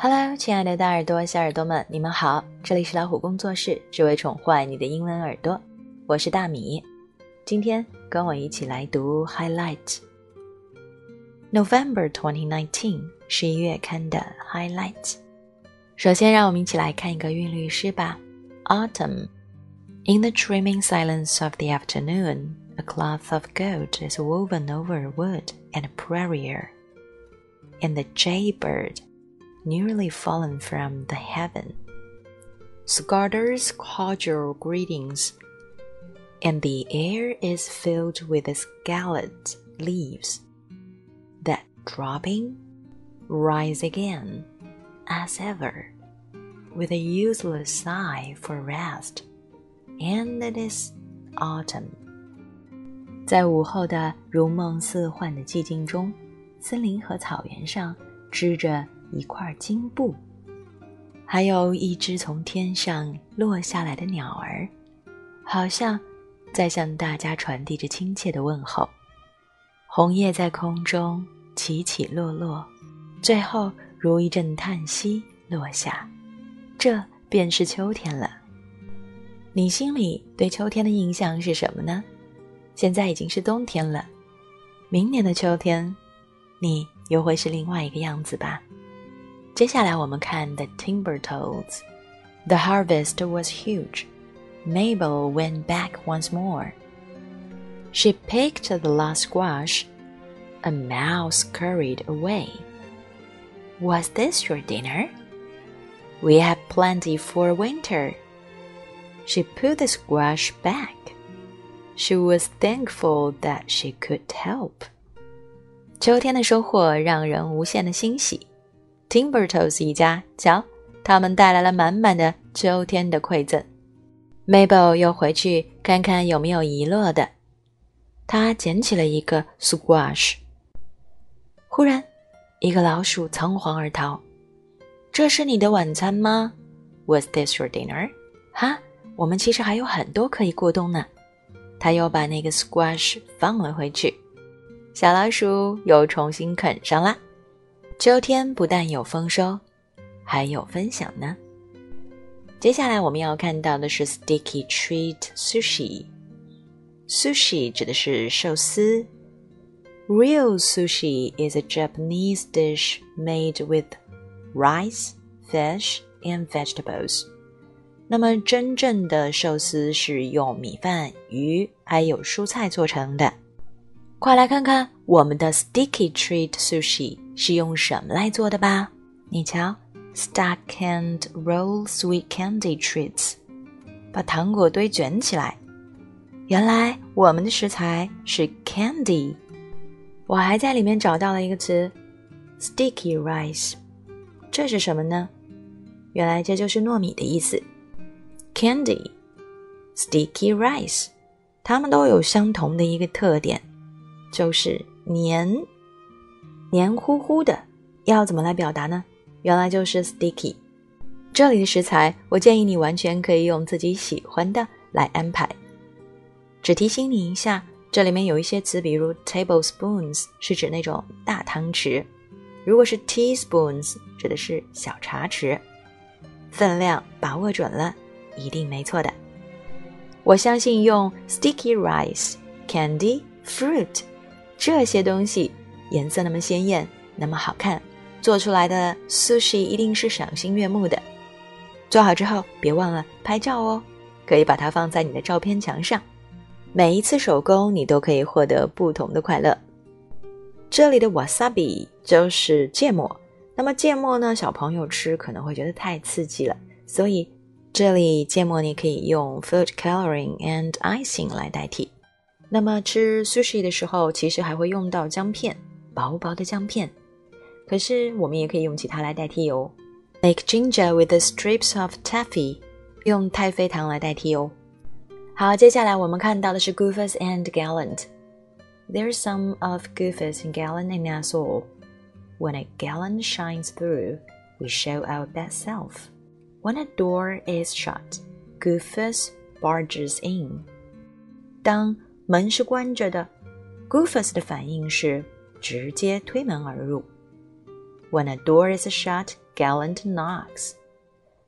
Hello，亲爱的大耳朵、小耳朵们，你们好！这里是老虎工作室，只为宠坏你的英文耳朵。我是大米，今天跟我一起来读 Highlight。November 2019十一月刊的 Highlight。首先，让我们一起来看一个韵律诗吧。Autumn。In the dreaming silence of the afternoon, a cloth of gold is woven over wood and prairie. And the jaybird nearly fallen from the heaven, scatters cordial greetings, and the air is filled with scarlet leaves that dropping rise again as ever with a useless sigh for rest and it is autumn 在午后的如梦似幻的寂静中森林和草原上织着 一块金布，还有一只从天上落下来的鸟儿，好像在向大家传递着亲切的问候。红叶在空中起起落落，最后如一阵叹息落下。这便是秋天了。你心里对秋天的印象是什么呢？现在已经是冬天了，明年的秋天，你又会是另外一个样子吧。接下来我们看 The Timber Toads。The harvest was huge. Mabel went back once more. She picked the last squash. A mouse scurried away. Was this your dinner? We have plenty for winter. She put the squash back. She was thankful that she could help. 秋天的收获让人无限的欣喜。 Timbertos 一家，瞧，他们带来了满满的秋天的馈赠。Mabel 又回去看看有没有遗落的。她捡起了一个 squash。忽然，一个老鼠仓皇而逃。这是你的晚餐吗？Was this your dinner？哈，我们其实还有很多可以过冬呢。他又把那个 squash 放了回去。小老鼠又重新啃上啦。秋天不但有丰收，还有分享呢。接下来我们要看到的是 sticky treat sushi。sushi 指的是寿司。Real sushi is a Japanese dish made with rice, fish, and vegetables。那么真正的寿司是用米饭、鱼还有蔬菜做成的。快来看看我们的 sticky treat sushi。是用什么来做的吧？你瞧，stack and roll sweet candy treats，把糖果堆卷起来。原来我们的食材是 candy。我还在里面找到了一个词，sticky rice，这是什么呢？原来这就是糯米的意思。candy，sticky rice，它们都有相同的一个特点，就是黏。黏糊糊的，要怎么来表达呢？原来就是 sticky。这里的食材，我建议你完全可以用自己喜欢的来安排。只提醒你一下，这里面有一些词，比如 tablespoons 是指那种大汤匙，如果是 teaspoons 指的是小茶匙。分量把握准了，一定没错的。我相信用 sticky rice、candy、fruit 这些东西。颜色那么鲜艳，那么好看，做出来的 sushi 一定是赏心悦目的。做好之后别忘了拍照哦，可以把它放在你的照片墙上。每一次手工，你都可以获得不同的快乐。这里的 wasabi 就是芥末，那么芥末呢，小朋友吃可能会觉得太刺激了，所以这里芥末你可以用 food coloring and icing 来代替。那么吃 sushi 的时候，其实还会用到姜片。薄薄的姜片，可是我们也可以用其他来代替哦。Make ginger with the strips of taffy，用太妃糖来代替哦。好，接下来我们看到的是 Goofus and Gallant。There's some of Goofus and Gallant in us all. When a gallant shines through, we show our best self. When a door is shut, Goofus barges in. 当 门是关着的，Goofus 的反应是直接推门而入。When a door is shut, gallant knocks。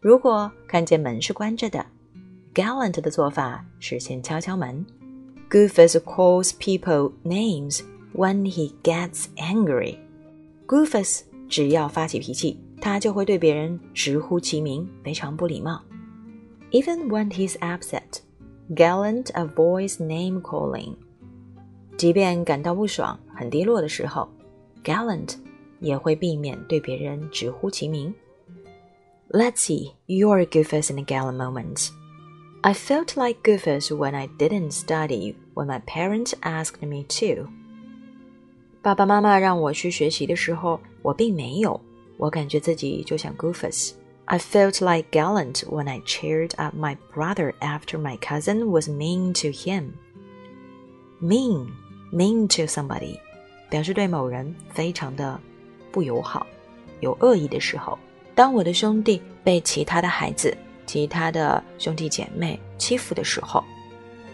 如果看见门是关着的，gallant 的做法是先敲敲门。Goofus calls people names when he gets angry. Goofus 只要发起脾气，他就会对别人直呼其名，非常不礼貌。Even when he's upset, Gallant avoids name calling. 即便感到不爽、很低落的时候，Gallant 也会避免对别人直呼其名。Let's see your Goofus in a gallant moment. I felt like Goofus when I didn't study when my parents asked me to. 爸爸妈妈让我去学习的时候，我并没有。我感觉自己就像 Goofus。 I felt like gallant when I cheered up my brother after my cousin was mean to him. Mean, mean to somebody，表示对某人非常的不友好、有恶意的时候。当我的兄弟被其他的孩子其他的兄弟姐妹欺负的时候，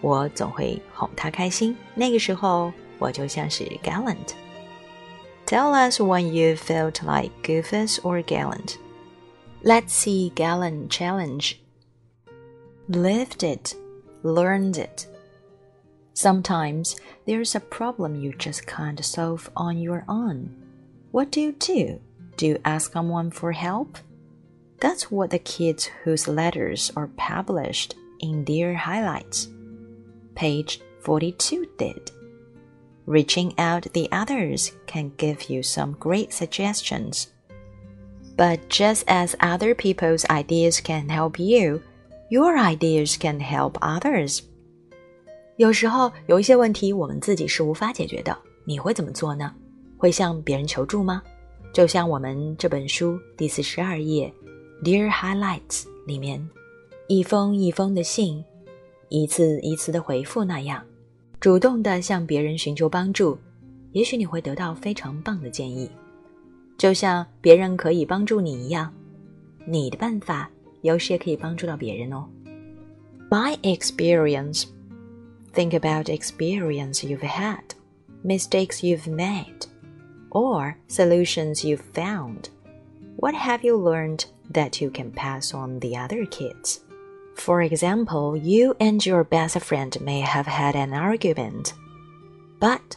我总会哄他开心。那个时候，我就像是 gallant。Tell us when you felt like goofus or gallant. Let's see gallant challenge. Lived it, learned it. Sometimes there's a problem you just can't solve on your own. What do you do? Do you ask someone for help? That's what the kids whose letters are published in their highlights. Page 42 did. Reaching out the others can give you some great suggestions. But just as other people's ideas can help you, your ideas can help others. 有时候有一些问题我们自己是无法解决的，你会怎么做呢？会向别人求助吗？就像我们这本书第四十二页 Dear Highlights 里面，一封一封的信，一次一次的回复那样，主动的向别人寻求帮助，也许你会得到非常棒的建议，就像别人可以帮助你一样，你的办法有时也可以帮助到别人哦。My experience, think about experience you've had, mistakes you've made, or solutions you've found. What have you learned that you can pass on the other kids. For example, you and your best friend may have had an argument, but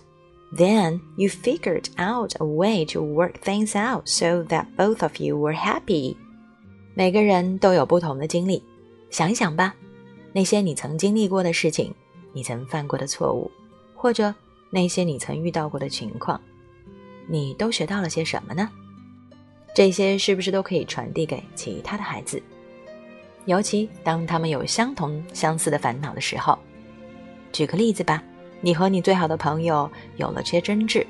then you figured out a way to work things out so that both of you were happy. 每个人都有不同的经历，想一想吧，那些你曾经历过的事情，你曾犯过的错误，或者那些你曾遇到过的情况，你都学到了些什么呢？这些是不是都可以传递给其他的孩子？尤其当他们有相同相似的烦恼的时候。举个例子吧，你和你最好的朋友有了些争执，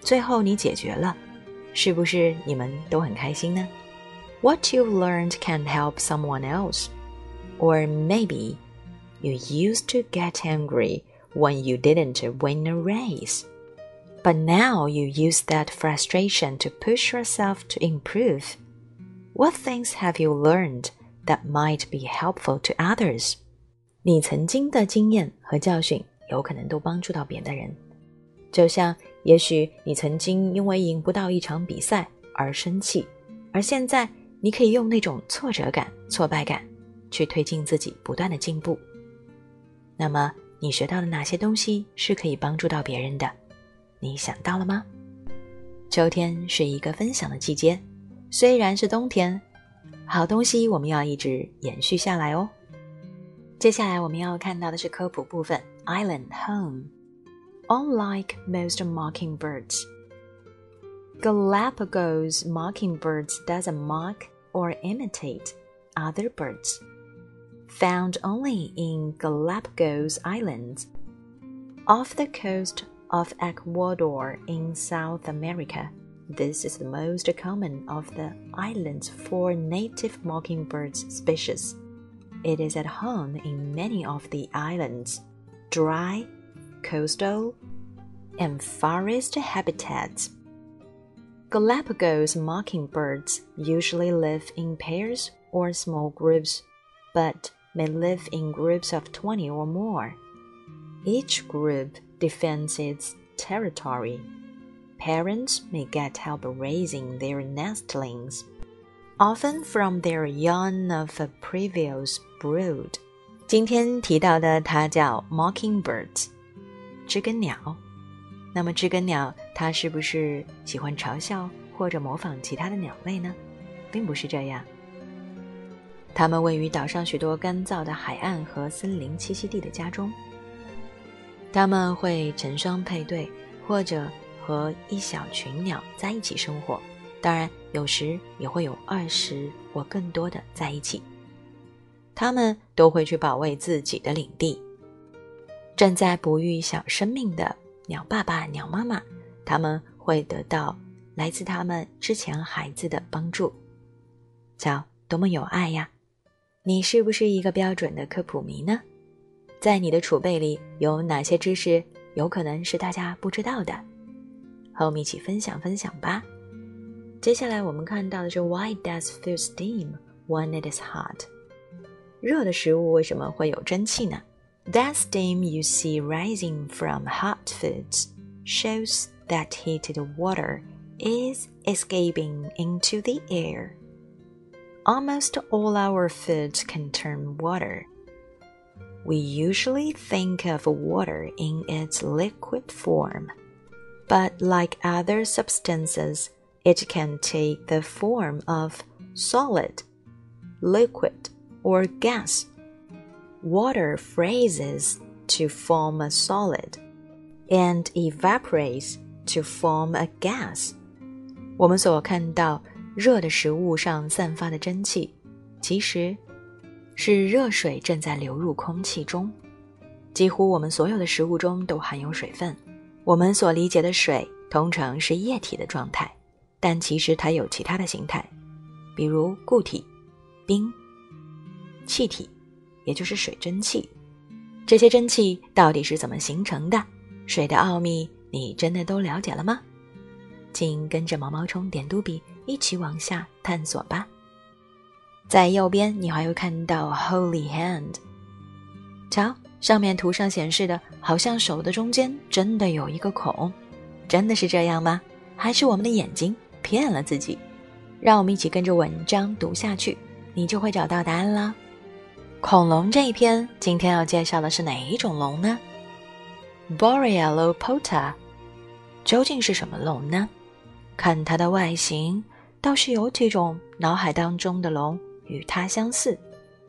最后你解决了，是不是你们都很开心呢？What you've learned can help someone else, or maybe you used to get angry when you didn't win a race. But now you use that frustration to push yourself to improve. What things have you learned that might be helpful to others? 你曾经的经验和教训 有可能都帮助到别的人。就像，也许你曾经因为赢不到一场比赛而生气，而现在你可以用那种挫折感、挫败感去推进自己不断的进步。那么，你学到了哪些东西是可以帮助到别人的？你想到了吗？秋天是一个分享的季节，虽然是冬天，好东西我们要一直延续下来哦。接下来我们要看到的是科普部分。Island home, unlike most mockingbirds, Galapagos mockingbirds doesn't mock or imitate other birds. Found only in Galapagos Islands, off the coast of Ecuador in South America. This is the most common of the island's four native mockingbird species. It is at home in many of the islands, dry, coastal, and forest habitats. Galapagos mockingbirds usually live in pairs or small groups, but may live in groups of 20 or more. Each group defends its territory. Parents may get help raising their nestlings. often from their young of a previous brood。今天提到的它叫 mockingbirds，知更鸟。那么知更鸟它是不是喜欢嘲笑或者模仿其他的鸟类呢？并不是这样。它们位于岛上许多干燥的海岸和森林栖息地的家中。它们会成双配对，或者和一小群鸟在一起生活。当然，有时也会有二十或更多的在一起。他们都会去保卫自己的领地。正在哺育小生命的鸟爸爸、鸟妈妈，他们会得到来自他们之前孩子的帮助。瞧，多么有爱呀！你是不是一个标准的科普迷呢？在你的储备里有哪些知识有可能是大家不知道的？和我们一起分享分享吧。接下来我们看到的是 Why does feel steam when it is hot？热的食物为什么会有蒸汽呢？That steam you see rising from hot foods shows that heated water is escaping into the air. Almost all our foods contain water. We usually think of water in its liquid form, but like other substances, it can take the form of solid, liquid, or gas. Water freezes to form a solid and evaporates to form a gas. 我们所看到热的食物上散发的蒸汽，其实是热水正在流入空气中。几乎我们所有的食物中都含有水分。我们所理解的水通常是液体的状态，但其实它有其他的形态，比如固体、冰、气体，也就是水蒸气。这些蒸汽到底是怎么形成的？水的奥秘，你真的都了解了吗？请跟着毛毛虫点读笔一起往下探索吧。在右边，你还会看到 Holy Hand。瞧，上面图上显示的，好像手的中间真的有一个孔，真的是这样吗？还是我们的眼睛骗了自己？让我们一起跟着文章读下去，你就会找到答案啦。恐龙这一篇，今天要介绍的是哪一种龙呢？Borealopota，究竟是什么龙呢？看它的外形，倒是有几种脑海当中的龙与它相似。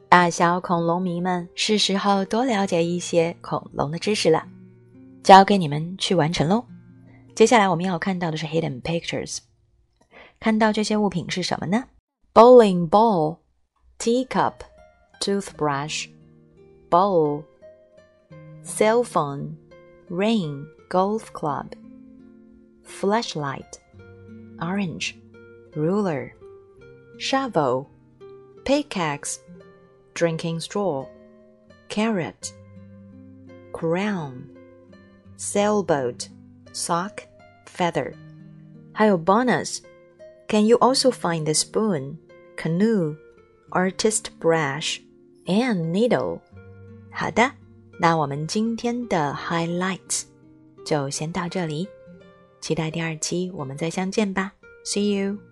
大小恐龙迷们，是时候多了解一些恐龙的知识了。交给你们去完成喽。接下来我们要看到的是 hidden pictures。看到这些物品是什么呢？Bowling ball, teacup, toothbrush, bowl, cell phone, ring, golf club, flashlight orange, ruler, shovel, pickaxe, drinking straw, carrot, crown, sailboat, sock, feather. 还有 bonus. Can you also find the spoon, canoe, artist brush, and needle? 好的，那我们今天的 highlights 就先到这里。期待第二期我们再相见吧，See you。